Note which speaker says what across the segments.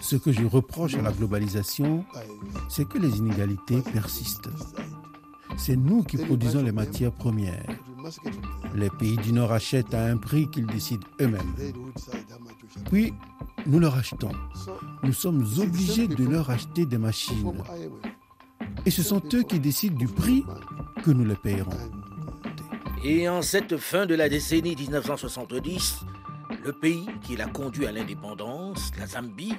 Speaker 1: Ce que je reproche à la globalisation, c'est que les inégalités persistent. C'est nous qui produisons les matières premières. Les pays du Nord achètent à un prix qu'ils décident eux-mêmes. Puis, nous leur achetons. Nous sommes obligés de leur acheter des machines. Et ce sont eux qui décident du prix que nous les payerons.
Speaker 2: Et en cette fin de la décennie 1970, le pays qui l'a conduit à l'indépendance, la Zambie,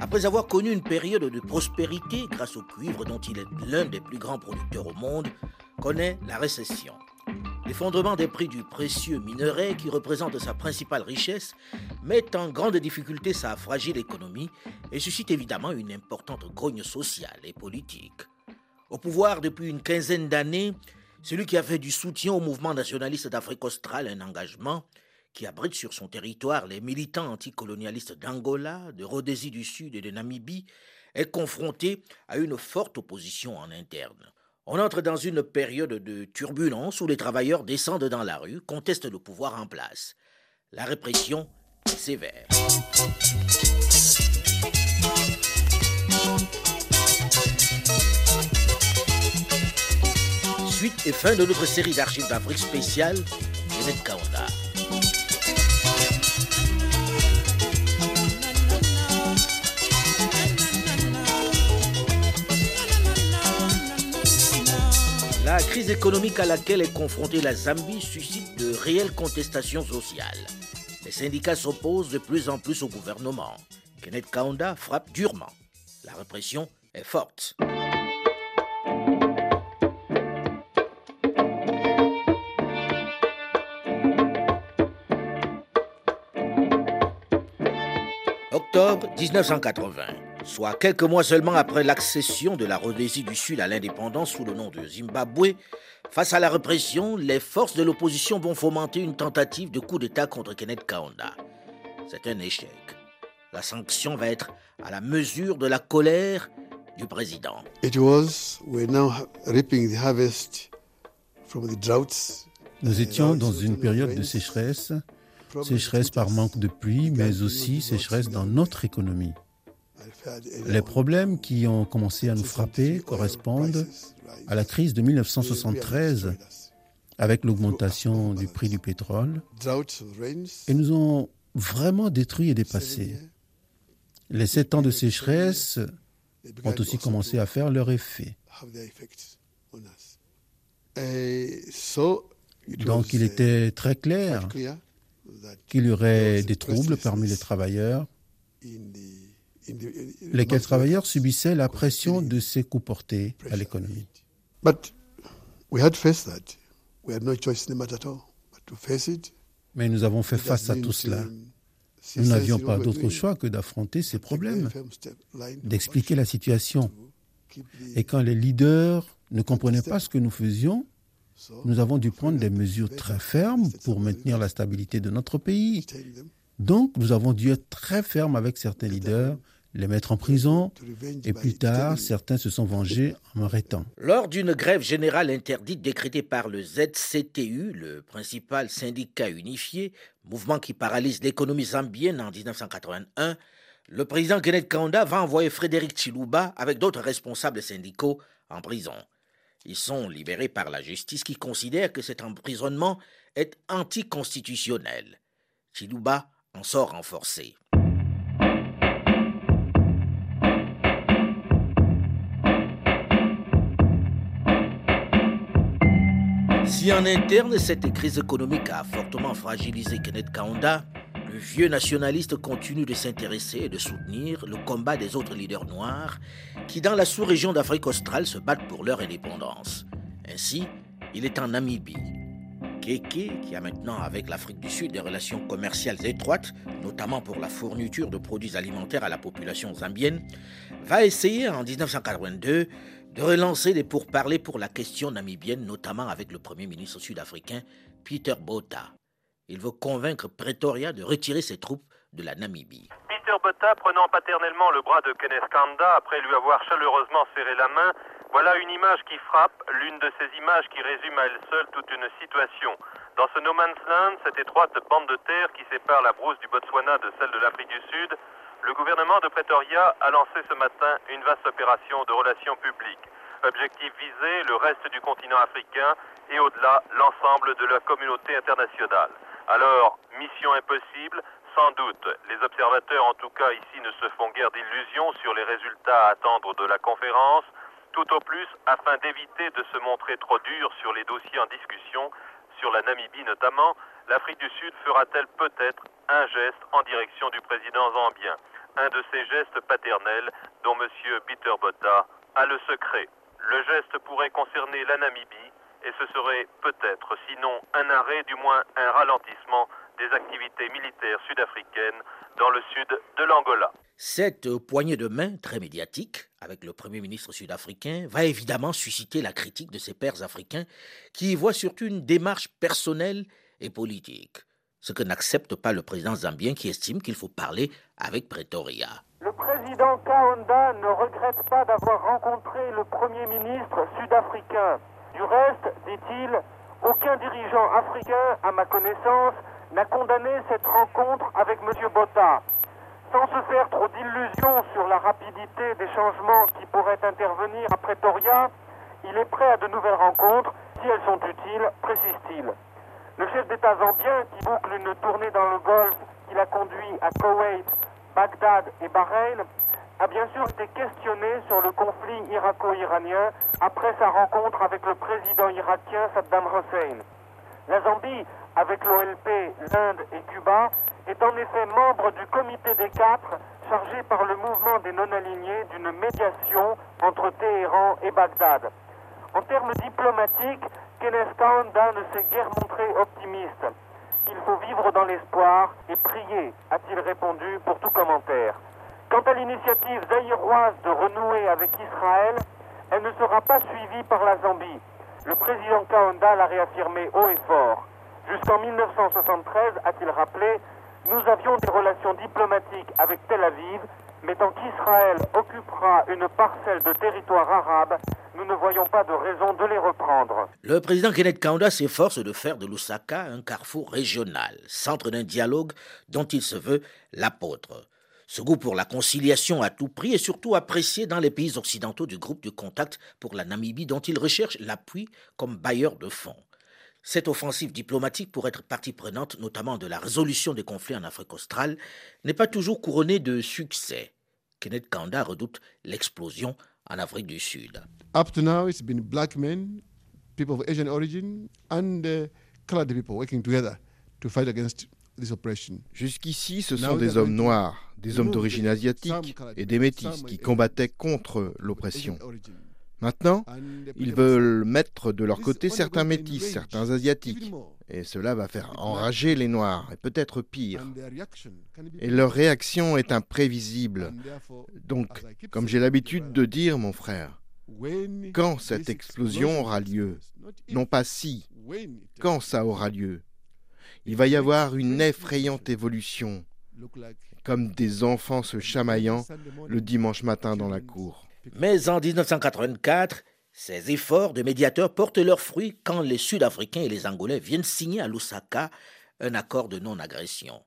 Speaker 2: après avoir connu une période de prospérité grâce au cuivre dont il est l'un des plus grands producteurs au monde, connaît la récession. L'effondrement des prix du précieux minerai, qui représente sa principale richesse, met en grande difficulté sa fragile économie et suscite évidemment une importante grogne sociale et politique. Au pouvoir depuis une quinzaine d'années, celui qui a fait du soutien au mouvement nationaliste d'Afrique australe un engagement, qui abrite sur son territoire les militants anticolonialistes d'Angola, de Rhodésie du Sud et de Namibie, est confronté à une forte opposition en interne. On entre dans une période de turbulence où les travailleurs descendent dans la rue, contestent le pouvoir en place. La répression est sévère. Suite et fin de notre série d'archives d'Afrique spéciale, Kenneth Kaunda. Crise économique à laquelle est confrontée la Zambie suscite de réelles contestations sociales. Les syndicats s'opposent de plus en plus au gouvernement. Kenneth Kaunda frappe durement. La répression est forte. Octobre 1980, soit quelques mois seulement après l'accession de la Rhodésie du Sud à l'indépendance sous le nom de Zimbabwe, face à la répression, les forces de l'opposition vont fomenter une tentative de coup d'État contre Kenneth Kaunda. C'est un échec. La sanction va être à la mesure de la colère du président.
Speaker 3: It was, we're now reaping the harvest from the droughts.
Speaker 1: Nous étions dans une période de sécheresse, sécheresse par manque de pluie, mais aussi sécheresse dans notre économie. Les problèmes qui ont commencé à nous frapper correspondent à la crise de 1973 avec l'augmentation du prix du pétrole et nous ont vraiment détruit et dépassé. Les sept ans de sécheresse ont aussi commencé à faire leur effet. Donc il était très clair qu'il y aurait des troubles parmi les travailleurs, lesquels travailleurs subissaient la pression de ces coups portés à l'économie. Mais nous avons fait face à tout cela. Nous n'avions pas d'autre choix que d'affronter ces problèmes, d'expliquer la situation. Et quand les leaders ne comprenaient pas ce que nous faisions, nous avons dû prendre des mesures très fermes pour maintenir la stabilité de notre pays. Donc, nous avons dû être très fermes avec certains leaders, les mettre en prison, et plus tard, certains se sont vengés en m'arrêtant.
Speaker 2: Lors d'une grève générale interdite décrétée par le ZCTU, le principal syndicat unifié, mouvement qui paralyse l'économie zambienne en 1981, le président Kenneth Kaunda va envoyer Frédéric Chiluba avec d'autres responsables syndicaux en prison. Ils sont libérés par la justice qui considère que cet emprisonnement est anticonstitutionnel. Chiluba en sort renforcé. Si en interne, cette crise économique a fortement fragilisé Kenneth Kaunda, le vieux nationaliste continue de s'intéresser et de soutenir le combat des autres leaders noirs qui, dans la sous-région d'Afrique australe, se battent pour leur indépendance. Ainsi, il est en Namibie. Keke, qui a maintenant avec l'Afrique du Sud des relations commerciales étroites, notamment pour la fourniture de produits alimentaires à la population zambienne, va essayer en 1982 de relancer les pourparlers pour la question namibienne, notamment avec le Premier ministre sud-africain Peter Botha. Il veut convaincre Pretoria de retirer ses troupes de la Namibie.
Speaker 4: Peter Botha, prenant paternellement le bras de Kenneth Kanda après lui avoir chaleureusement serré la main, voilà une image qui frappe, l'une de ces images qui résume à elle seule toute une situation. Dans ce no man's land, cette étroite bande de terre qui sépare la brousse du Botswana de celle de l'Afrique du Sud, le gouvernement de Pretoria a lancé ce matin une vaste opération de relations publiques. Objectif visé, le reste du continent africain et au-delà, l'ensemble de la communauté internationale. Alors, mission impossible, sans doute. Les observateurs, en tout cas ici, ne se font guère d'illusions sur les résultats à attendre de la conférence. Tout au plus, afin d'éviter de se montrer trop dur sur les dossiers en discussion, sur la Namibie notamment, l'Afrique du Sud fera-t-elle peut-être un geste en direction du président zambien Un de ces gestes paternels dont M. Peter Botta a le secret. Le geste pourrait concerner la Namibie et ce serait peut-être, sinon un arrêt, du moins un ralentissement des activités militaires sud-africaines dans le sud de l'Angola.
Speaker 2: Cette poignée de main très médiatique avec le Premier ministre sud-africain va évidemment susciter la critique de ses pairs africains qui y voient surtout une démarche personnelle et politique, ce que n'accepte pas le président zambien qui estime qu'il faut parler avec Pretoria.
Speaker 5: Le président Kaunda ne regrette pas d'avoir rencontré le Premier ministre sud-africain. Du reste, dit-il, aucun dirigeant africain, à ma connaissance, n'a condamné cette rencontre avec M. Botta. Sans se faire trop d'illusions sur la rapidité des changements qui pourraient intervenir à Pretoria, il est prêt à de nouvelles rencontres si elles sont utiles, précise-t-il. Le chef d'État zambien, qui boucle une tournée dans le Golfe qu'il a conduit à Koweït, Bagdad et Bahreïn, a bien sûr été questionné sur le conflit irako-iranien après sa rencontre avec le président irakien Saddam Hussein. La Zambie avec l'OLP, l'Inde et Cuba, est en effet membre du comité des quatre chargé par le mouvement des non-alignés d'une médiation entre Téhéran et Bagdad. En termes diplomatiques, Kenneth Kaunda ne s'est guère montré optimiste. Il faut vivre dans l'espoir et prier, a-t-il répondu pour tout commentaire. Quant à l'initiative zaïroise de renouer avec Israël, elle ne sera pas suivie par la Zambie. Le président Kaunda l'a réaffirmé haut et fort. Jusqu'en 1973, a-t-il rappelé, nous avions des relations diplomatiques avec Tel Aviv, mais tant qu'Israël occupera une parcelle de territoire arabe, nous ne voyons pas de raison de les reprendre.
Speaker 2: Le président Kenneth Kaunda s'efforce de faire de Lusaka un carrefour régional, centre d'un dialogue dont il se veut l'apôtre. Ce goût pour la conciliation à tout prix est surtout apprécié dans les pays occidentaux du groupe de contact pour la Namibie dont il recherche l'appui comme bailleur de fonds. Cette offensive diplomatique pour être partie prenante notamment de la résolution des conflits en Afrique australe n'est pas toujours couronnée de succès. Kenneth Kanda redoute l'explosion en Afrique du Sud.
Speaker 3: Up to now, it's been black men, people of Asian origin, and uh, colored people working together to fight against this oppression.
Speaker 6: Jusqu'ici, ce sont des hommes noirs, des hommes d'origine asiatique et des métis qui combattaient contre l'oppression. Maintenant, ils veulent mettre de leur côté certains métis, certains asiatiques. Et cela va faire enrager les Noirs, et peut-être pire. Et leur réaction est imprévisible. Donc, comme j'ai l'habitude de dire, mon frère, quand cette explosion aura lieu, non pas si, quand ça aura lieu, il va y avoir une effrayante évolution, comme des enfants se chamaillant le dimanche matin dans la cour.
Speaker 2: Mais en 1984, ces efforts de médiateurs portent leurs fruits quand les Sud-Africains et les Angolais viennent signer à Lusaka un accord de non-agression.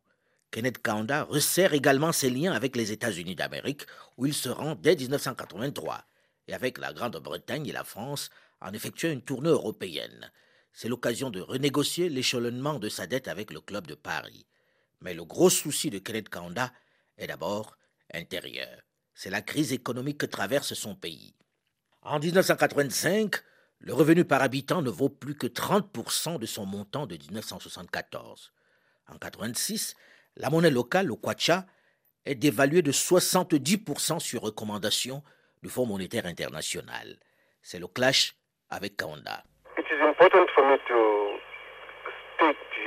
Speaker 2: Kenneth Kaunda resserre également ses liens avec les États-Unis d'Amérique, où il se rend dès 1983, et avec la Grande-Bretagne et la France en effectuant une tournée européenne. C'est l'occasion de renégocier l'échelonnement de sa dette avec le club de Paris. Mais le gros souci de Kenneth Kaunda est d'abord intérieur c'est la crise économique que traverse son pays. En 1985, le revenu par habitant ne vaut plus que 30% de son montant de 1974. En 1986, la monnaie locale, le kwacha, est dévaluée de 70% sur recommandation du Fonds monétaire international. C'est le clash avec Kaunda.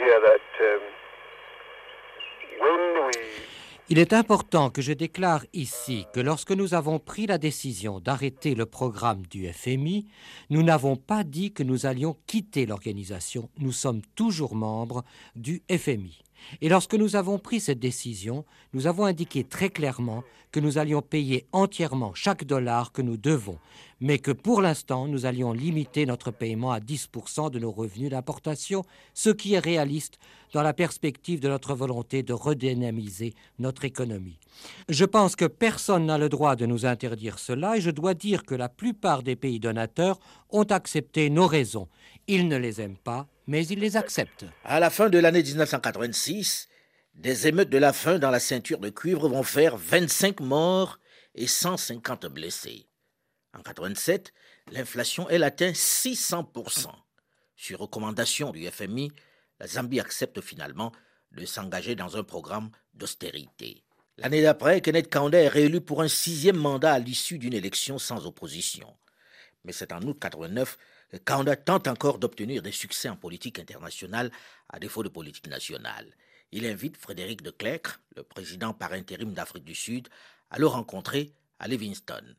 Speaker 7: Here that um, when we
Speaker 8: Il est important que je déclare ici que lorsque nous avons pris la décision d'arrêter le programme du FMI, nous n'avons pas dit que nous allions quitter l'organisation. Nous sommes toujours membres du FMI. Et lorsque nous avons pris cette décision, nous avons indiqué très clairement que nous allions payer entièrement chaque dollar que nous devons, mais que pour l'instant, nous allions limiter notre paiement à 10% de nos revenus d'importation, ce qui est réaliste dans la perspective de notre volonté de redynamiser notre économie. Je pense que personne n'a le droit de nous interdire cela et je dois dire que la plupart des pays donateurs ont accepté nos raisons. Ils ne les aiment pas, mais ils les acceptent.
Speaker 2: À la fin de l'année 1986, des émeutes de la faim dans la ceinture de cuivre vont faire 25 morts et 150 blessés. En 1987, l'inflation, elle atteint 600%. Sur recommandation du FMI, la Zambie accepte finalement de s'engager dans un programme d'austérité. L'année d'après, Kenneth Kaunda est réélu pour un sixième mandat à l'issue d'une élection sans opposition. Mais c'est en août 1989 Kaunda tente encore d'obtenir des succès en politique internationale à défaut de politique nationale. Il invite Frédéric de Klerk, le président par intérim d'Afrique du Sud, à le rencontrer à Livingston.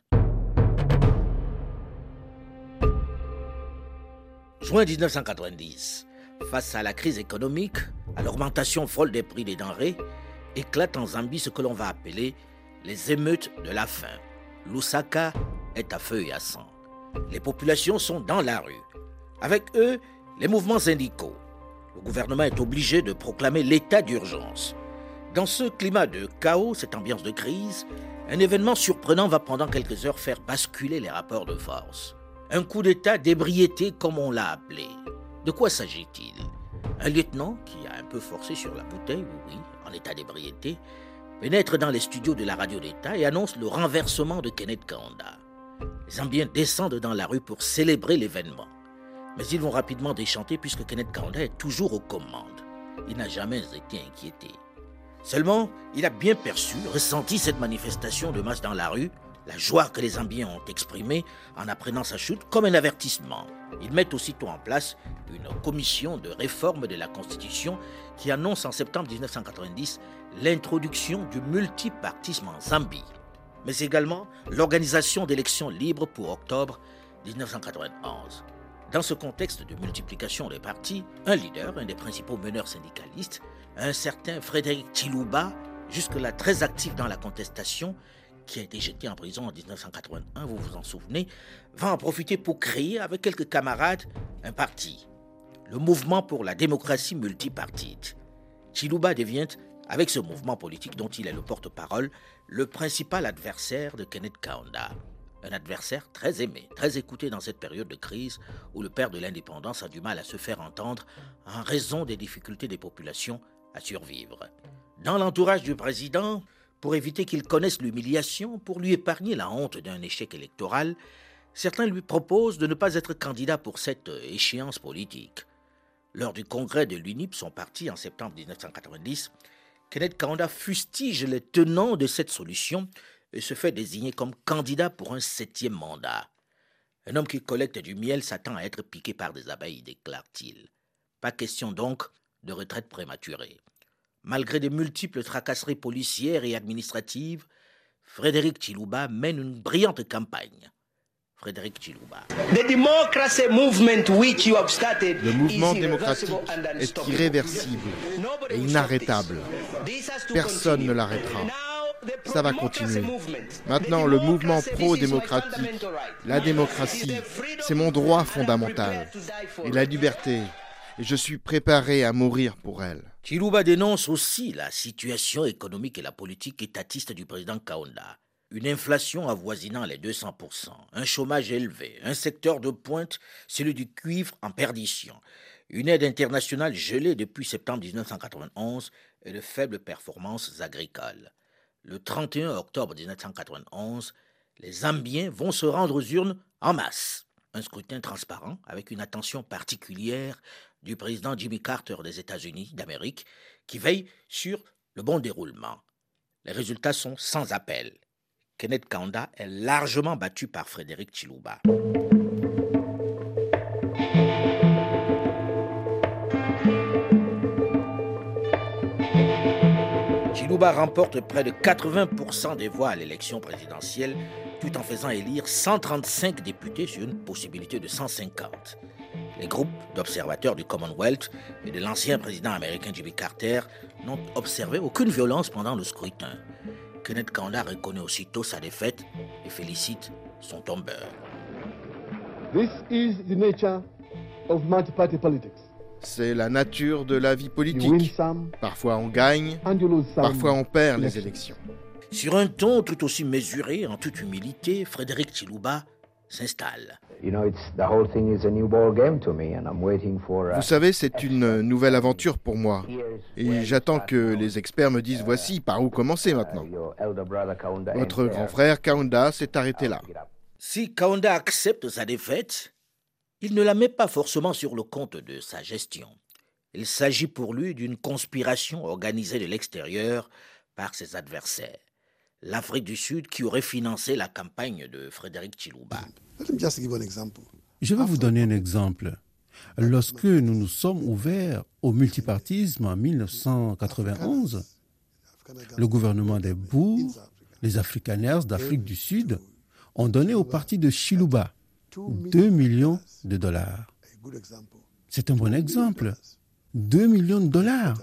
Speaker 2: Juin 1990. Face à la crise économique, à l'augmentation folle des prix des denrées, éclate en Zambie ce que l'on va appeler les émeutes de la faim. Lusaka est à feu et à sang. Les populations sont dans la rue. Avec eux, les mouvements syndicaux. Le gouvernement est obligé de proclamer l'état d'urgence. Dans ce climat de chaos, cette ambiance de crise, un événement surprenant va pendant quelques heures faire basculer les rapports de force. Un coup d'État d'ébriété comme on l'a appelé. De quoi s'agit-il? Un lieutenant, qui a un peu forcé sur la bouteille, oui, en état d'ébriété, pénètre dans les studios de la radio d'État et annonce le renversement de Kenneth Kaunda. Les Zambiens descendent dans la rue pour célébrer l'événement. Mais ils vont rapidement déchanter puisque Kenneth Kaunda est toujours aux commandes. Il n'a jamais été inquiété. Seulement, il a bien perçu, ressenti cette manifestation de masse dans la rue, la joie que les Zambiens ont exprimée en apprenant sa chute comme un avertissement. Ils mettent aussitôt en place une commission de réforme de la Constitution qui annonce en septembre 1990 l'introduction du multipartisme en Zambie mais également l'organisation d'élections libres pour octobre 1991. Dans ce contexte de multiplication des partis, un leader, un des principaux meneurs syndicalistes, un certain Frédéric Chilouba, jusque-là très actif dans la contestation, qui a été jeté en prison en 1981, vous vous en souvenez, va en profiter pour créer avec quelques camarades un parti, le Mouvement pour la démocratie multipartite. Chilouba devient avec ce mouvement politique dont il est le porte-parole, le principal adversaire de Kenneth Kaunda. Un adversaire très aimé, très écouté dans cette période de crise où le père de l'indépendance a du mal à se faire entendre en raison des difficultés des populations à survivre. Dans l'entourage du président, pour éviter qu'il connaisse l'humiliation, pour lui épargner la honte d'un échec électoral, certains lui proposent de ne pas être candidat pour cette échéance politique. Lors du congrès de l'UNIP, son parti, en septembre 1990, Kenneth Kaunda fustige les tenants de cette solution et se fait désigner comme candidat pour un septième mandat. Un homme qui collecte du miel s'attend à être piqué par des abeilles, déclare-t-il. Pas question donc de retraite prématurée. Malgré de multiples tracasseries policières et administratives, Frédéric Chilouba mène une brillante campagne. Frédéric Chilouba.
Speaker 6: Le mouvement démocratique est irréversible et inarrêtable. Personne ne l'arrêtera. Ça va continuer. Maintenant, le mouvement pro-démocratique, la démocratie, c'est mon droit fondamental. Et la liberté. Et je suis préparé à mourir pour elle.
Speaker 2: Chilouba dénonce aussi la situation économique et la politique étatiste du président Kaunda une inflation avoisinant les 200%, un chômage élevé, un secteur de pointe, celui du cuivre en perdition, une aide internationale gelée depuis septembre 1991 et de faibles performances agricoles. Le 31 octobre 1991, les Zambiens vont se rendre aux urnes en masse. Un scrutin transparent avec une attention particulière du président Jimmy Carter des États-Unis d'Amérique qui veille sur le bon déroulement. Les résultats sont sans appel. Kenneth Kaunda est largement battu par Frédéric Chilouba. Chiluba remporte près de 80% des voix à l'élection présidentielle, tout en faisant élire 135 députés sur une possibilité de 150. Les groupes d'observateurs du Commonwealth et de l'ancien président américain Jimmy Carter n'ont observé aucune violence pendant le scrutin. Kenneth Kaunda reconnaît aussitôt sa défaite et félicite son tombeur.
Speaker 3: This is the nature of multi-party politics.
Speaker 6: C'est la nature de la vie politique. Parfois on gagne, parfois on perd les élections.
Speaker 2: Sur un ton tout aussi mesuré, en toute humilité, Frédéric Chilouba s'installe.
Speaker 6: Vous savez, c'est une nouvelle aventure pour moi. Et j'attends que les experts me disent voici par où commencer maintenant. Votre grand frère Kaunda s'est arrêté là.
Speaker 2: Si Kaunda accepte sa défaite, il ne la met pas forcément sur le compte de sa gestion. Il s'agit pour lui d'une conspiration organisée de l'extérieur par ses adversaires. L'Afrique du Sud qui aurait financé la campagne de Frédéric Chilouba.
Speaker 1: Je vais vous donner un exemple. Lorsque nous nous sommes ouverts au multipartisme en 1991, le gouvernement des Boers, les Afrikaners d'Afrique du Sud, ont donné au parti de Chilouba 2 millions de dollars. C'est un bon exemple. 2 millions de dollars.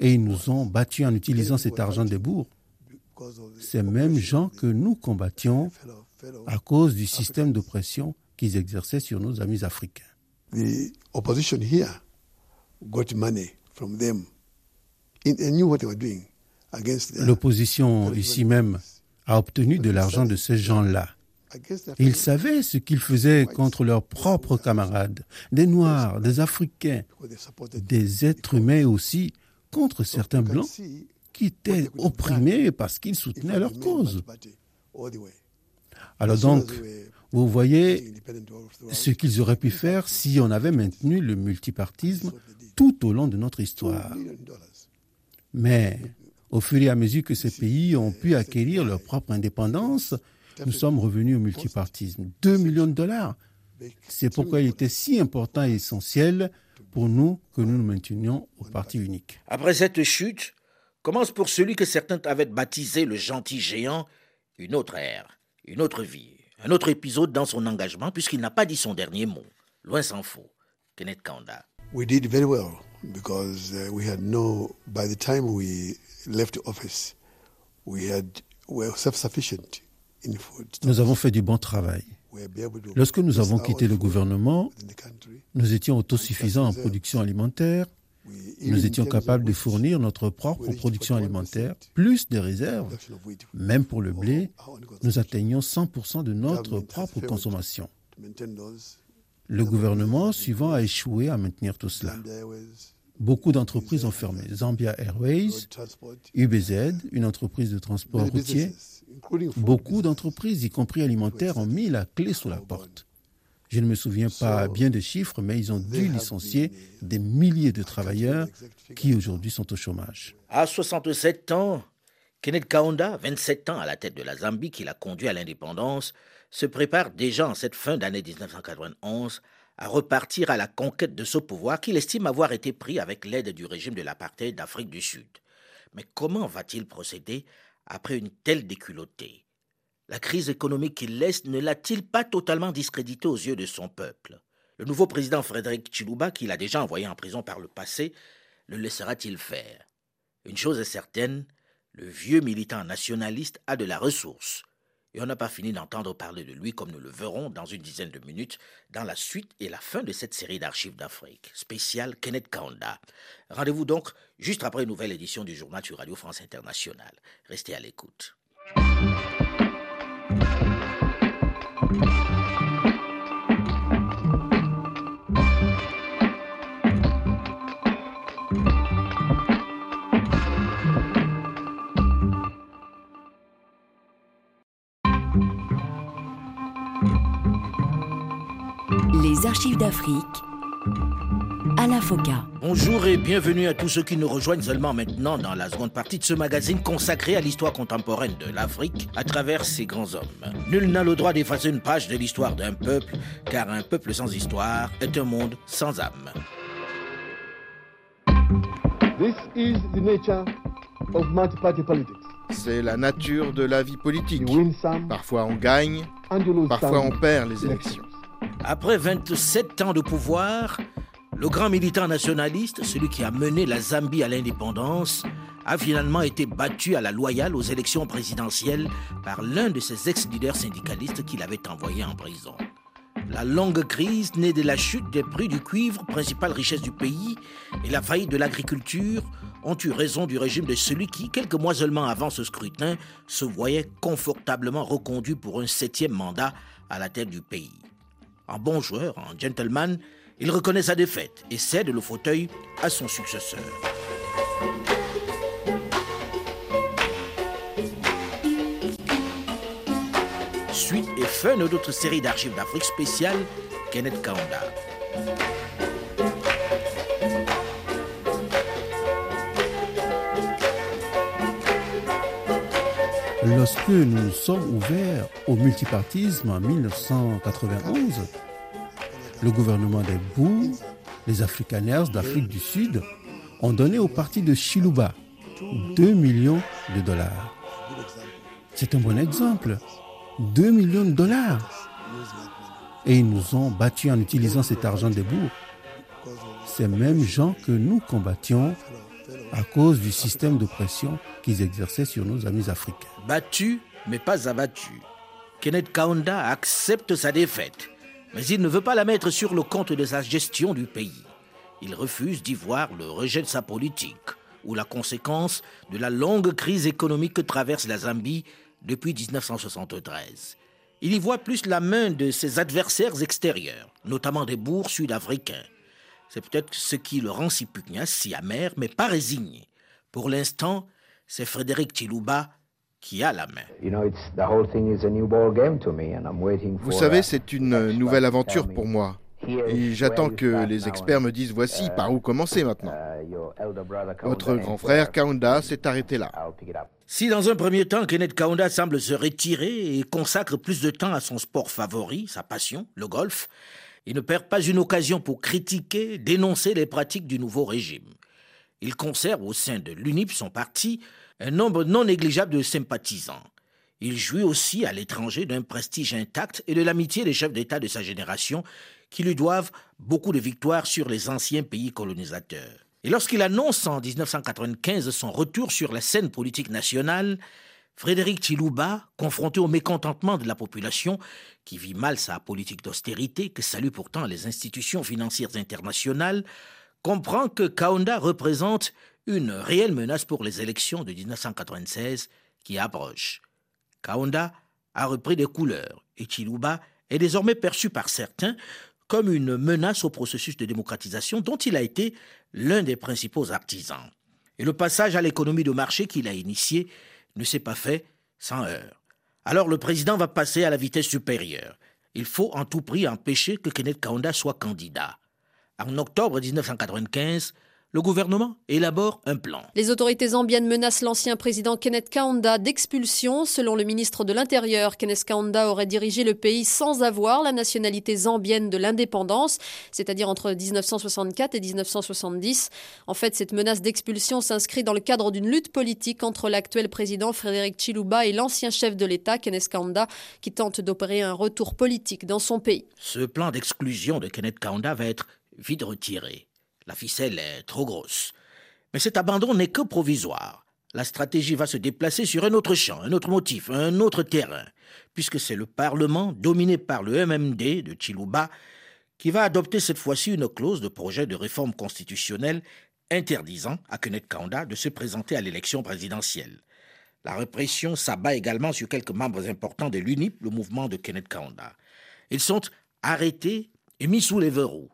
Speaker 1: Et ils nous ont battus en utilisant cet argent des bourgs. Ces mêmes gens que nous combattions à cause du système d'oppression qu'ils exerçaient sur nos amis africains. L'opposition ici même a obtenu de l'argent de ces gens-là. Ils savaient ce qu'ils faisaient contre leurs propres camarades, des Noirs, des Africains, des êtres humains aussi, contre certains Blancs qui étaient opprimés parce qu'ils soutenaient leur cause. Alors donc, vous voyez ce qu'ils auraient pu faire si on avait maintenu le multipartisme tout au long de notre histoire. Mais au fur et à mesure que ces pays ont pu acquérir leur propre indépendance, nous sommes revenus au multipartisme. 2 millions de dollars. C'est pourquoi il était si important et essentiel pour nous que nous nous maintenions au parti unique.
Speaker 2: Après cette chute, commence pour celui que certains avaient baptisé le gentil géant une autre ère, une autre vie, un autre épisode dans son engagement puisqu'il n'a pas dit son dernier mot? Loin s'en faut. Kenneth Kanda.
Speaker 3: We did very well because uh, we had no, by the time we left office, we had, were self-sufficient.
Speaker 1: Nous avons fait du bon travail. Lorsque nous avons quitté le gouvernement, nous étions autosuffisants en production alimentaire. Nous étions capables de fournir notre propre production alimentaire, plus des réserves. Même pour le blé, nous atteignions 100% de notre propre consommation. Le gouvernement suivant a échoué à maintenir tout cela. Beaucoup d'entreprises ont fermé. Zambia Airways, UBZ, une entreprise de transport routier, Beaucoup d'entreprises, y compris alimentaires, ont mis la clé sous la porte. Je ne me souviens pas bien des chiffres, mais ils ont dû licencier des milliers de travailleurs qui aujourd'hui sont au chômage.
Speaker 2: À 67 ans, Kenneth Kaunda, 27 ans à la tête de la Zambie qui l'a conduit à l'indépendance, se prépare déjà en cette fin d'année 1991 à repartir à la conquête de ce pouvoir qu'il estime avoir été pris avec l'aide du régime de l'apartheid d'Afrique du Sud. Mais comment va-t-il procéder après une telle déculottée? La crise économique qu'il laisse ne l'a-t-il pas totalement discrédité aux yeux de son peuple? Le nouveau président Frédéric Chilouba, qu'il a déjà envoyé en prison par le passé, le laissera-t-il faire? Une chose est certaine, le vieux militant nationaliste a de la ressource. Et on n'a pas fini d'entendre parler de lui comme nous le verrons dans une dizaine de minutes dans la suite et la fin de cette série d'archives d'Afrique, spéciale Kenneth Kaunda. Rendez-vous donc juste après une nouvelle édition du journal sur Radio France Internationale. Restez à l'écoute.
Speaker 9: Les archives d'Afrique
Speaker 2: Bonjour et bienvenue à tous ceux qui nous rejoignent seulement maintenant dans la seconde partie de ce magazine consacré à l'histoire contemporaine de l'Afrique à travers ses grands hommes. Nul n'a le droit d'effacer une page de l'histoire d'un peuple, car un peuple sans histoire est un monde sans âme.
Speaker 3: This is the nature
Speaker 6: C'est la nature de la vie politique. Parfois on gagne, parfois on perd les élections.
Speaker 2: Après 27 ans de pouvoir, le grand militant nationaliste, celui qui a mené la Zambie à l'indépendance, a finalement été battu à la loyale aux élections présidentielles par l'un de ses ex-leaders syndicalistes qu'il avait envoyé en prison. La longue crise née de la chute des prix du cuivre, principale richesse du pays, et la faillite de l'agriculture ont eu raison du régime de celui qui, quelques mois seulement avant ce scrutin, se voyait confortablement reconduit pour un septième mandat à la tête du pays. En bon joueur, en gentleman, il reconnaît sa défaite et cède le fauteuil à son successeur. Suite et fin de notre série d'archives d'Afrique spéciale, Kenneth Kaunda.
Speaker 1: Lorsque nous sommes ouverts au multipartisme en 1991, le gouvernement des Bou, les Afrikaners d'Afrique du Sud, ont donné au parti de Chiluba 2 millions de dollars. C'est un bon exemple. 2 millions de dollars. Et ils nous ont battus en utilisant cet argent des Bou. Ces mêmes gens que nous combattions à cause du système d'oppression qu'ils exerçaient sur nos amis africains.
Speaker 2: Battu, mais pas abattu. Kenneth Kaunda accepte sa défaite, mais il ne veut pas la mettre sur le compte de sa gestion du pays. Il refuse d'y voir le rejet de sa politique ou la conséquence de la longue crise économique que traverse la Zambie depuis 1973. Il y voit plus la main de ses adversaires extérieurs, notamment des bourgs sud-africains. C'est peut-être ce qui le rend si pugnace, si amer, mais pas résigné. Pour l'instant, c'est Frédéric Chiluba qui a la main.
Speaker 6: Vous savez, c'est une nouvelle aventure pour moi. Et j'attends que les experts me disent voici par où commencer maintenant. Votre grand frère Kaunda s'est arrêté là.
Speaker 2: Si dans un premier temps Kenneth Kaunda semble se retirer et consacre plus de temps à son sport favori, sa passion, le golf, il ne perd pas une occasion pour critiquer, dénoncer les pratiques du nouveau régime. Il conserve au sein de l'UNIP, son parti, un nombre non négligeable de sympathisants. Il jouit aussi à l'étranger d'un prestige intact et de l'amitié des chefs d'État de sa génération qui lui doivent beaucoup de victoires sur les anciens pays colonisateurs. Et lorsqu'il annonce en 1995 son retour sur la scène politique nationale, Frédéric Chilouba, confronté au mécontentement de la population, qui vit mal sa politique d'austérité, que saluent pourtant les institutions financières internationales, comprend que Kaunda représente une réelle menace pour les élections de 1996 qui approchent. Kaunda a repris des couleurs et Chiluba est désormais perçu par certains comme une menace au processus de démocratisation dont il a été l'un des principaux artisans. Et le passage à l'économie de marché qu'il a initié ne s'est pas fait sans heurts. Alors le président va passer à la vitesse supérieure. Il faut en tout prix empêcher que Kenneth Kaunda soit candidat. En octobre 1995, le gouvernement élabore un plan.
Speaker 10: Les autorités zambiennes menacent l'ancien président Kenneth Kaunda d'expulsion. Selon le ministre de l'Intérieur, Kenneth Kaunda aurait dirigé le pays sans avoir la nationalité zambienne de l'indépendance, c'est-à-dire entre 1964 et 1970. En fait, cette menace d'expulsion s'inscrit dans le cadre d'une lutte politique entre l'actuel président Frédéric Chiluba et l'ancien chef de l'État, Kenneth Kaunda, qui tente d'opérer un retour politique dans son pays.
Speaker 2: Ce plan d'exclusion de Kenneth Kaunda va être vite retiré. La ficelle est trop grosse. Mais cet abandon n'est que provisoire. La stratégie va se déplacer sur un autre champ, un autre motif, un autre terrain, puisque c'est le Parlement, dominé par le MMD de Chiluba, qui va adopter cette fois-ci une clause de projet de réforme constitutionnelle interdisant à Kenneth Kaunda de se présenter à l'élection présidentielle. La répression s'abat également sur quelques membres importants de l'UNIP, le mouvement de Kenneth Kaunda. Ils sont arrêtés et mis sous les verrous.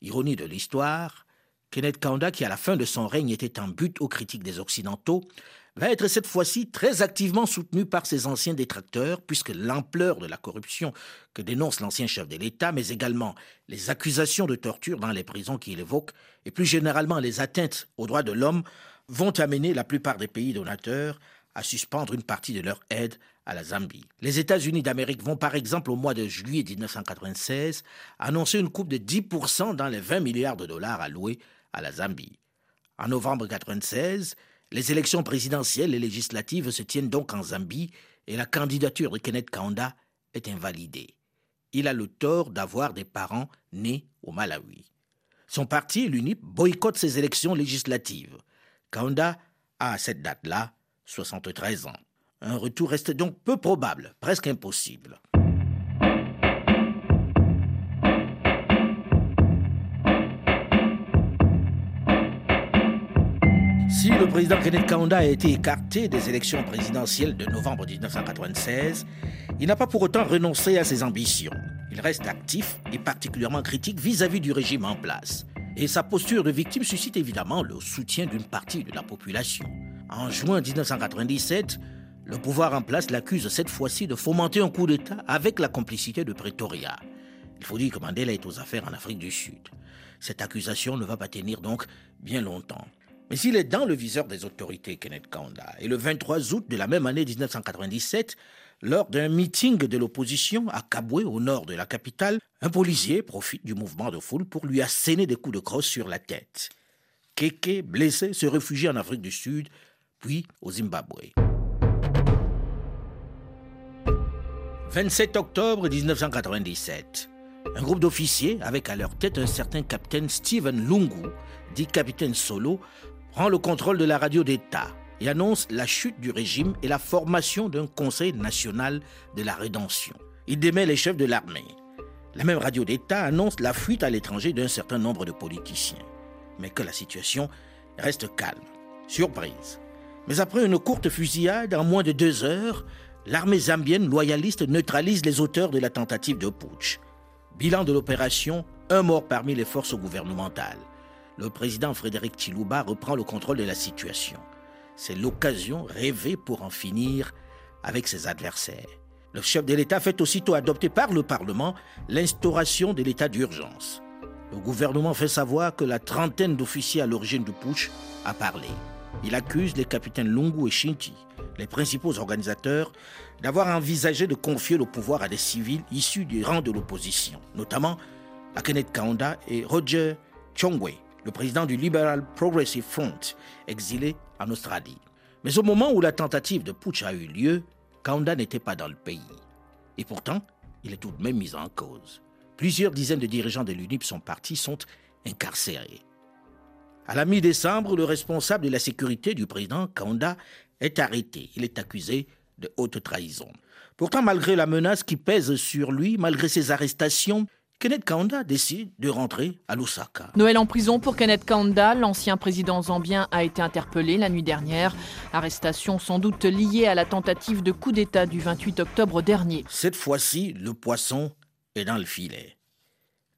Speaker 2: Ironie de l'histoire, Kenneth Kaunda, qui à la fin de son règne était en but aux critiques des Occidentaux, va être cette fois-ci très activement soutenu par ses anciens détracteurs, puisque l'ampleur de la corruption que dénonce l'ancien chef de l'État, mais également les accusations de torture dans les prisons qu'il évoque, et plus généralement les atteintes aux droits de l'homme, vont amener la plupart des pays donateurs à suspendre une partie de leur aide à la Zambie. Les États-Unis d'Amérique vont par exemple au mois de juillet 1996 annoncer une coupe de 10% dans les 20 milliards de dollars alloués à la Zambie. En novembre 1996, Les élections présidentielles et législatives se tiennent donc en Zambie et la candidature de Kenneth Kaunda est invalidée. Il a le tort d'avoir des parents nés au Malawi. Son parti, l'UNIP, boycotte ces élections législatives. Kaunda a à cette date-là 73 ans. Un retour reste donc peu probable, presque impossible. Si le président Kenneth Kaunda a été écarté des élections présidentielles de novembre 1996, il n'a pas pour autant renoncé à ses ambitions. Il reste actif et particulièrement critique vis-à-vis du régime en place. Et sa posture de victime suscite évidemment le soutien d'une partie de la population. En juin 1997, le pouvoir en place l'accuse cette fois-ci de fomenter un coup d'État avec la complicité de Pretoria. Il faut dire que Mandela est aux affaires en Afrique du Sud. Cette accusation ne va pas tenir donc bien longtemps. Mais s'il est dans le viseur des autorités, Kenneth Kaunda, et le 23 août de la même année 1997, lors d'un meeting de l'opposition à Kabwe, au nord de la capitale, un policier profite du mouvement de foule pour lui asséner des coups de crosse sur la tête. Keke, blessé, se réfugie en Afrique du Sud, puis au Zimbabwe. 27 octobre 1997. Un groupe d'officiers, avec à leur tête un certain capitaine Steven Lungu, dit capitaine Solo, prend le contrôle de la radio d'État et annonce la chute du régime et la formation d'un Conseil national de la rédemption. Il démet les chefs de l'armée. La même radio d'État annonce la fuite à l'étranger d'un certain nombre de politiciens. Mais que la situation reste calme. Surprise. Mais après une courte fusillade, en moins de deux heures, l'armée zambienne loyaliste neutralise les auteurs de la tentative de putsch. Bilan de l'opération, un mort parmi les forces gouvernementales le président Frédéric Chilouba reprend le contrôle de la situation. C'est l'occasion rêvée pour en finir avec ses adversaires. Le chef de l'État fait aussitôt adopter par le Parlement l'instauration de l'état d'urgence. Le gouvernement fait savoir que la trentaine d'officiers à l'origine du putsch a parlé. Il accuse les capitaines Lungu et Shinti, les principaux organisateurs, d'avoir envisagé de confier le pouvoir à des civils issus du rang de l'opposition, notamment à Kenneth Kaunda et Roger Chongwe, le président du Liberal Progressive Front, exilé en Australie. Mais au moment où la tentative de putsch a eu lieu, Kaunda n'était pas dans le pays. Et pourtant, il est tout de même mis en cause. Plusieurs dizaines de dirigeants de l'UNIP sont partis, sont incarcérés. À la mi-décembre, le responsable de la sécurité du président Kaunda est arrêté. Il est accusé de haute trahison. Pourtant, malgré la menace qui pèse sur lui, malgré ses arrestations, Kenneth Kaunda décide de rentrer à Lusaka.
Speaker 11: Noël en prison pour Kenneth Kaunda. L'ancien président zambien a été interpellé la nuit dernière. Arrestation sans doute liée à la tentative de coup d'État du 28 octobre dernier.
Speaker 2: Cette fois-ci, le poisson est dans le filet.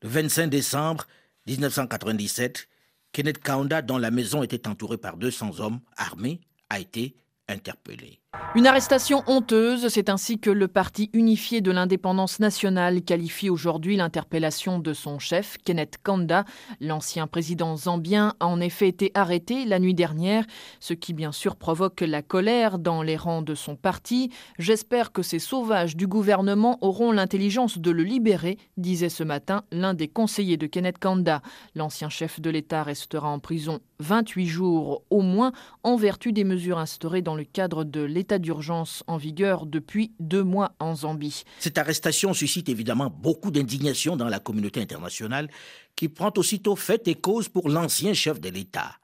Speaker 2: Le 25 décembre 1997, Kenneth Kaunda, dont la maison était entourée par 200 hommes armés, a été interpellé.
Speaker 11: Une arrestation honteuse, c'est ainsi que le Parti unifié de l'indépendance nationale qualifie aujourd'hui l'interpellation de son chef, Kenneth Kanda. L'ancien président zambien a en effet été arrêté la nuit dernière, ce qui bien sûr provoque la colère dans les rangs de son parti. J'espère que ces sauvages du gouvernement auront l'intelligence de le libérer, disait ce matin l'un des conseillers de Kenneth Kanda. L'ancien chef de l'État restera en prison 28 jours au moins en vertu des mesures instaurées dans le cadre de l'état d'urgence en vigueur depuis deux mois en Zambie.
Speaker 2: Cette arrestation suscite évidemment beaucoup d'indignation dans la communauté internationale qui prend aussitôt fait et cause pour l'ancien chef de l'État.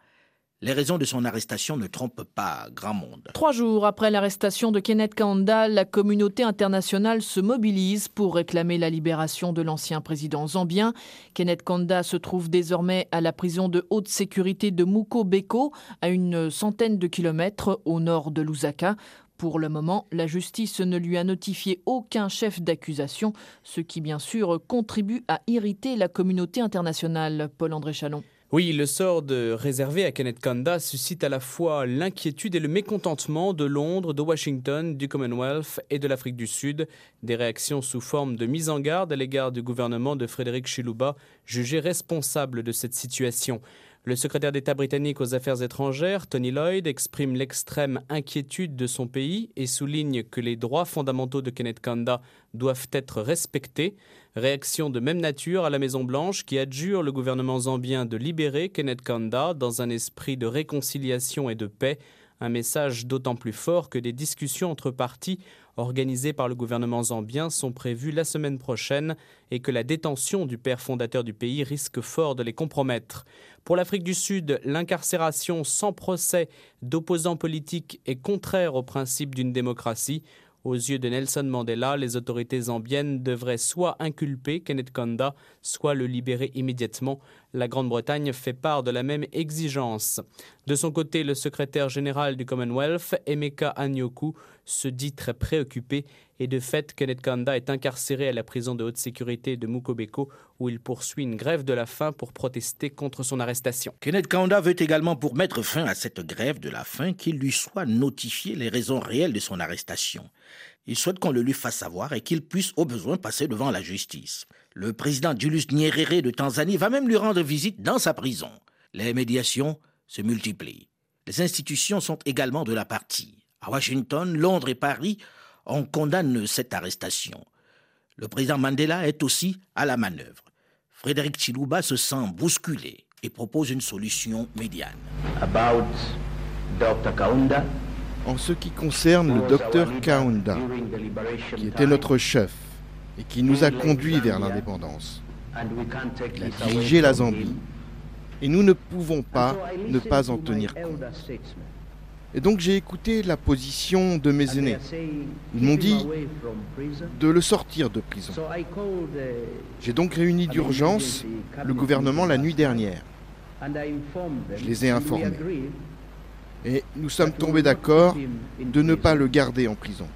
Speaker 2: Les raisons de son arrestation ne trompent pas grand monde.
Speaker 11: Trois jours après l'arrestation de Kenneth Kaunda, la communauté internationale se mobilise pour réclamer la libération de l'ancien président zambien. Kenneth Kaunda se trouve désormais à la prison de haute sécurité de Mukobeko, à une centaine de kilomètres au nord de Lusaka. Pour le moment, la justice ne lui a notifié aucun chef d'accusation, ce qui bien sûr contribue à irriter la communauté internationale. Paul-André Chalon.
Speaker 12: Oui, le sort de réservé à Kenneth Kanda suscite à la fois l'inquiétude et le mécontentement de Londres, de Washington, du Commonwealth et de l'Afrique du Sud. Des réactions sous forme de mise en garde à l'égard du gouvernement de Frédéric Chilouba, jugé responsable de cette situation. Le secrétaire d'État britannique aux Affaires étrangères, Tony Lloyd, exprime l'extrême inquiétude de son pays et souligne que les droits fondamentaux de Kenneth Kanda doivent être respectés. Réaction de même nature à la Maison-Blanche qui adjure le gouvernement zambien de libérer Kenneth Kanda dans un esprit de réconciliation et de paix. Un message d'autant plus fort que des discussions entre partis organisées par le gouvernement zambien sont prévues la semaine prochaine et que la détention du père fondateur du pays risque fort de les compromettre. Pour l'Afrique du Sud, l'incarcération sans procès d'opposants politiques est contraire au principe d'une démocratie. Aux yeux de Nelson Mandela, les autorités zambiennes devraient soit inculper Kenneth Kanda, soit le libérer immédiatement. La Grande-Bretagne fait part de la même exigence. De son côté, le secrétaire général du Commonwealth, Emeka Anyoku, se dit très préoccupé et de fait, Kenneth Kanda est incarcéré à la prison de haute sécurité de Mukobeko où il poursuit une grève de la faim pour protester contre son arrestation.
Speaker 2: Kenneth Kanda veut également pour mettre fin à cette grève de la faim qu'il lui soit notifié les raisons réelles de son arrestation. Il souhaite qu'on le lui fasse savoir et qu'il puisse au besoin passer devant la justice. Le président Julius Nyerere de Tanzanie va même lui rendre visite dans sa prison. Les médiations se multiplient. Les institutions sont également de la partie. À Washington, Londres et Paris, on condamne cette arrestation. Le président Mandela est aussi à la manœuvre. Frédéric Chilouba se sent bousculé et propose une solution médiane.
Speaker 6: About Dr. Kaunda, en ce qui concerne le docteur Kaunda, qui était notre chef et qui nous a conduits vers l'indépendance. Il a dirigé la Zambie et nous ne pouvons pas ne pas en tenir compte. Et donc j'ai écouté la position de mes aînés. Ils m'ont dit de le sortir de prison. J'ai donc réuni d'urgence le gouvernement la nuit dernière. Je les ai informés. Et nous sommes tombés d'accord de ne pas le garder en prison.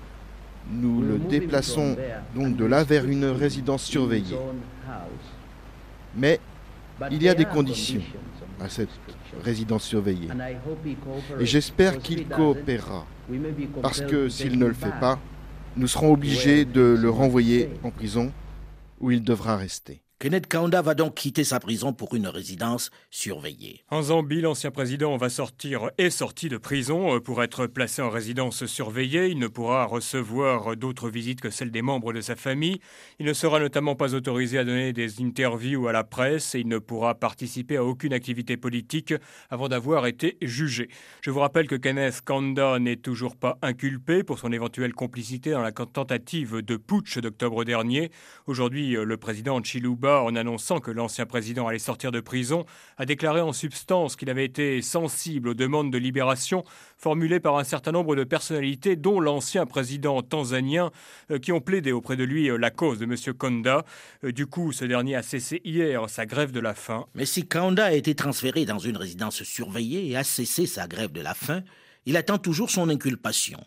Speaker 6: Nous le déplaçons donc de là vers une résidence surveillée. Mais il y a des conditions à cette résidence surveillée. Et j'espère qu'il coopérera. Parce que s'il ne le fait pas, nous serons obligés de le renvoyer en prison où il devra rester.
Speaker 2: Kenneth Kaunda va donc quitter sa prison pour une résidence surveillée.
Speaker 13: En Zambie, l'ancien président va sortir et sorti de prison euh, pour être placé en résidence surveillée. Il ne pourra recevoir d'autres visites que celles des membres de sa famille. Il ne sera notamment pas autorisé à donner des interviews à la presse et il ne pourra participer à aucune activité politique avant d'avoir été jugé. Je vous rappelle que Kenneth Kaunda n'est toujours pas inculpé pour son éventuelle complicité dans la tentative de putsch d'octobre dernier. Aujourd'hui, euh, le président Chiluba en annonçant que l'ancien président allait sortir de prison, a déclaré en substance qu'il avait été sensible aux demandes de libération formulées par un certain nombre de personnalités, dont l'ancien président tanzanien, euh, qui ont plaidé auprès de lui euh, la cause de M. Konda. Euh, du coup, ce dernier a cessé hier sa grève de la faim.
Speaker 2: Mais si Konda a été transféré dans une résidence surveillée et a cessé sa grève de la faim, il attend toujours son inculpation.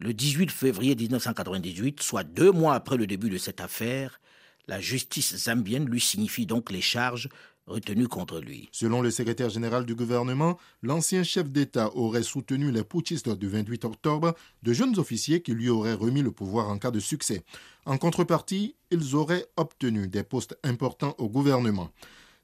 Speaker 2: Le 18 février 1998, soit deux mois après le début de cette affaire, la justice zambienne lui signifie donc les charges retenues contre lui.
Speaker 14: Selon le secrétaire général du gouvernement, l'ancien chef d'État aurait soutenu les putschistes du 28 octobre, de jeunes officiers qui lui auraient remis le pouvoir en cas de succès. En contrepartie, ils auraient obtenu des postes importants au gouvernement.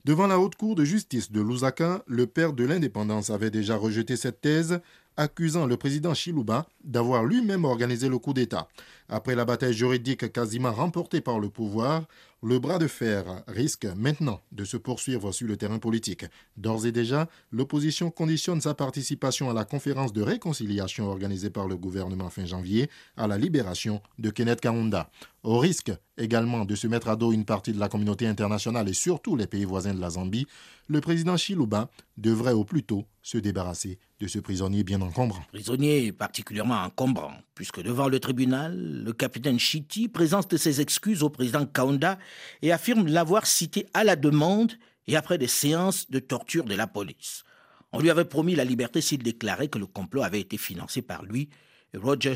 Speaker 14: Devant la haute cour de justice de Lusaka, le père de l'indépendance avait déjà rejeté cette thèse, accusant le président Chiluba d'avoir lui-même organisé le coup d'État. Après la bataille juridique quasiment remportée par le pouvoir, le bras de fer risque maintenant de se poursuivre sur le terrain politique. D'ores et déjà, l'opposition conditionne sa participation à la conférence de réconciliation organisée par le gouvernement fin janvier à la libération de Kenneth Kaunda. Au risque également de se mettre à dos une partie de la communauté internationale et surtout les pays voisins de la Zambie, le président Chiluba devrait au plus tôt se débarrasser de ce prisonnier bien encombrant.
Speaker 2: Prisonnier particulièrement encombrant, puisque devant le tribunal, le capitaine Chiti présente ses excuses au président Kaunda et affirme l'avoir cité à la demande et après des séances de torture de la police. On lui avait promis la liberté s'il déclarait que le complot avait été financé par lui Roger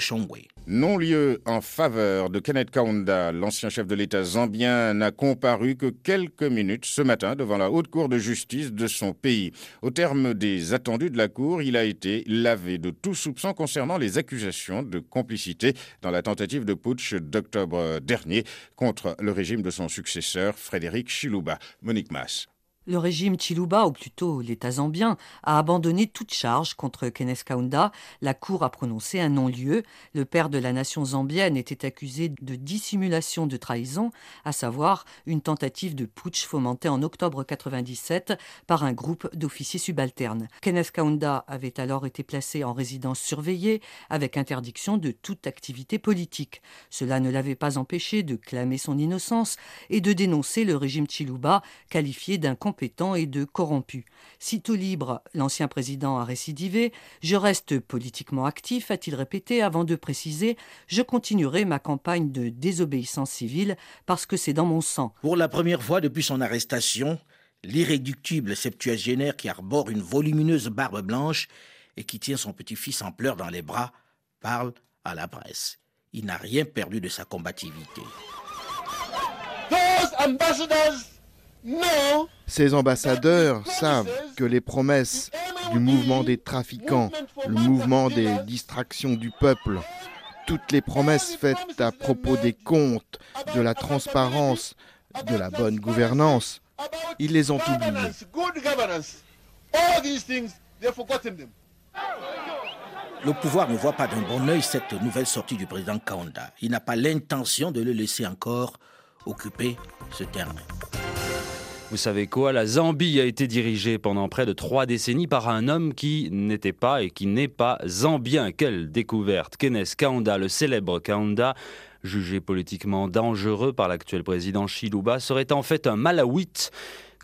Speaker 15: Non-lieu en faveur de Kenneth Kaunda, l'ancien chef de l'État zambien n'a comparu que quelques minutes ce matin devant la haute cour de justice de son pays. Au terme des attendus de la cour, il a été lavé de tout soupçon concernant les accusations de complicité dans la tentative de putsch d'octobre dernier contre le régime de son successeur Frédéric Chilouba. Monique Mass.
Speaker 16: Le régime Chiluba, ou plutôt l'État zambien, a abandonné toute charge contre Kenneth Kaunda. La Cour a prononcé un non-lieu. Le père de la nation zambienne était accusé de dissimulation de trahison, à savoir une tentative de putsch fomentée en octobre 97 par un groupe d'officiers subalternes. Kenneth Kaunda avait alors été placé en résidence surveillée avec interdiction de toute activité politique. Cela ne l'avait pas empêché de clamer son innocence et de dénoncer le régime Chiluba, qualifié d'incompétent et de corrompu. Sitôt libre, l'ancien président a récidivé. Je reste politiquement actif, a-t-il répété, avant de préciser Je continuerai ma campagne de désobéissance civile parce que c'est dans mon sang.
Speaker 2: Pour la première fois depuis son arrestation, l'irréductible septuagénaire qui arbore une volumineuse barbe blanche et qui tient son petit-fils en pleurs dans les bras parle à la presse. Il n'a rien perdu de sa combativité.
Speaker 6: Ces ambassadeurs savent que les promesses du mouvement des trafiquants, le mouvement des distractions du peuple, toutes les promesses faites à propos des comptes, de la transparence, de la bonne gouvernance, ils les ont oubliées.
Speaker 2: Le pouvoir ne voit pas d'un bon œil cette nouvelle sortie du président Kaunda. Il n'a pas l'intention de le laisser encore occuper ce terrain.
Speaker 17: Vous savez quoi La Zambie a été dirigée pendant près de trois décennies par un homme qui n'était pas et qui n'est pas zambien. Quelle découverte Kenneth Kaunda, le célèbre Kaunda, jugé politiquement dangereux par l'actuel président Chiluba, serait en fait un malawite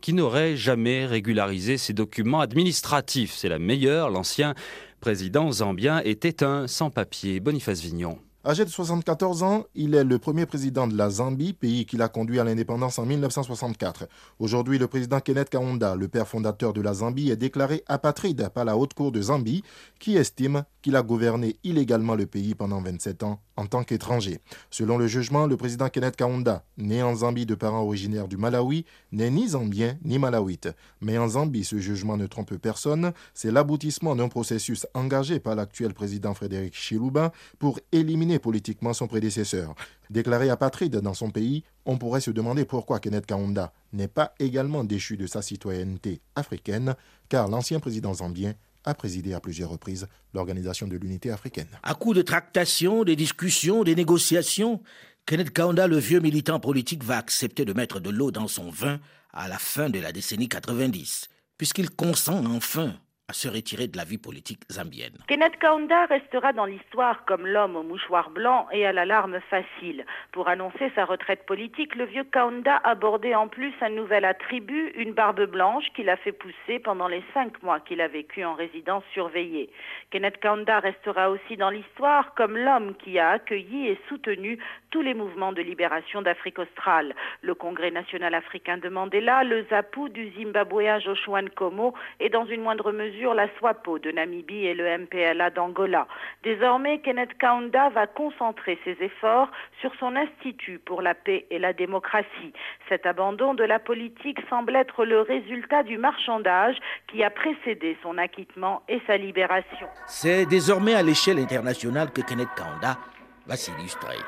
Speaker 17: qui n'aurait jamais régularisé ses documents administratifs. C'est la meilleure, l'ancien président zambien était un sans-papier. Boniface Vignon.
Speaker 14: Âgé de 74 ans, il est le premier président de la Zambie, pays qui l'a conduit à l'indépendance en 1964. Aujourd'hui, le président Kenneth Kaunda, le père fondateur de la Zambie, est déclaré apatride par la haute cour de Zambie, qui estime qu'il a gouverné illégalement le pays pendant 27 ans en tant qu'étranger. Selon le jugement, le président Kenneth Kaunda, né en Zambie de parents originaires du Malawi, n'est ni zambien ni malawite. Mais en Zambie, ce jugement ne trompe personne. C'est l'aboutissement d'un processus engagé par l'actuel président Frédéric Chiluba pour éliminer politiquement son prédécesseur. Déclaré apatride dans son pays, on pourrait se demander pourquoi Kenneth Kaunda n'est pas également déchu de sa citoyenneté africaine, car l'ancien président zambien a présidé à plusieurs reprises l'Organisation de l'Unité africaine.
Speaker 2: À coup de tractations, des discussions, des négociations, Kenneth Kaunda, le vieux militant politique, va accepter de mettre de l'eau dans son vin à la fin de la décennie 90, puisqu'il consent enfin à se retirer de la vie politique zambienne.
Speaker 18: Kenneth Kaunda restera dans l'histoire comme l'homme au mouchoir blanc et à l'alarme facile. Pour annoncer sa retraite politique, le vieux Kaunda abordait en plus un nouvel attribut, une barbe blanche qu'il a fait pousser pendant les cinq mois qu'il a vécu en résidence surveillée. Kenneth Kaunda restera aussi dans l'histoire comme l'homme qui a accueilli et soutenu tous les mouvements de libération d'Afrique australe. Le Congrès national africain de Mandela, le ZAPU du Zimbabwéen Joshua Nkomo et dans une moindre mesure la SWAPO de Namibie et le MPLA d'Angola. Désormais, Kenneth Kaunda va concentrer ses efforts sur son Institut pour la paix et la démocratie. Cet abandon de la politique semble être le résultat du marchandage qui a précédé son acquittement et sa libération.
Speaker 2: C'est désormais à l'échelle internationale que Kenneth Kaunda va s'illustrer.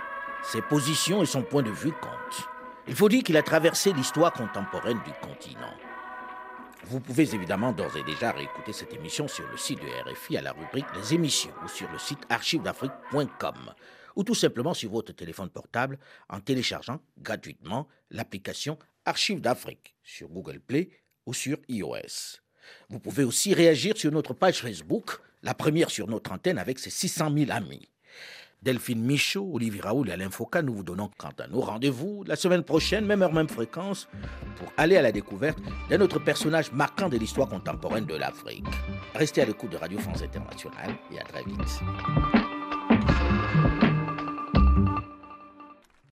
Speaker 2: Ses positions et son point de vue comptent. Il faut dire qu'il a traversé l'histoire contemporaine du continent. Vous pouvez évidemment d'ores et déjà réécouter cette émission sur le site de RFI à la rubrique Les émissions ou sur le site archivedafrique.com ou tout simplement sur votre téléphone portable en téléchargeant gratuitement l'application Archives d'Afrique sur Google Play ou sur iOS. Vous pouvez aussi réagir sur notre page Facebook, la première sur notre antenne avec ses 600 000 amis. Delphine Michaud, Olivier Raoul et Alain Foucault, nous vous donnons quant à nous rendez-vous la semaine prochaine, même heure, même fréquence, pour aller à la découverte d'un autre personnage marquant de l'histoire contemporaine de l'Afrique. Restez à l'écoute de Radio France Internationale et à très vite.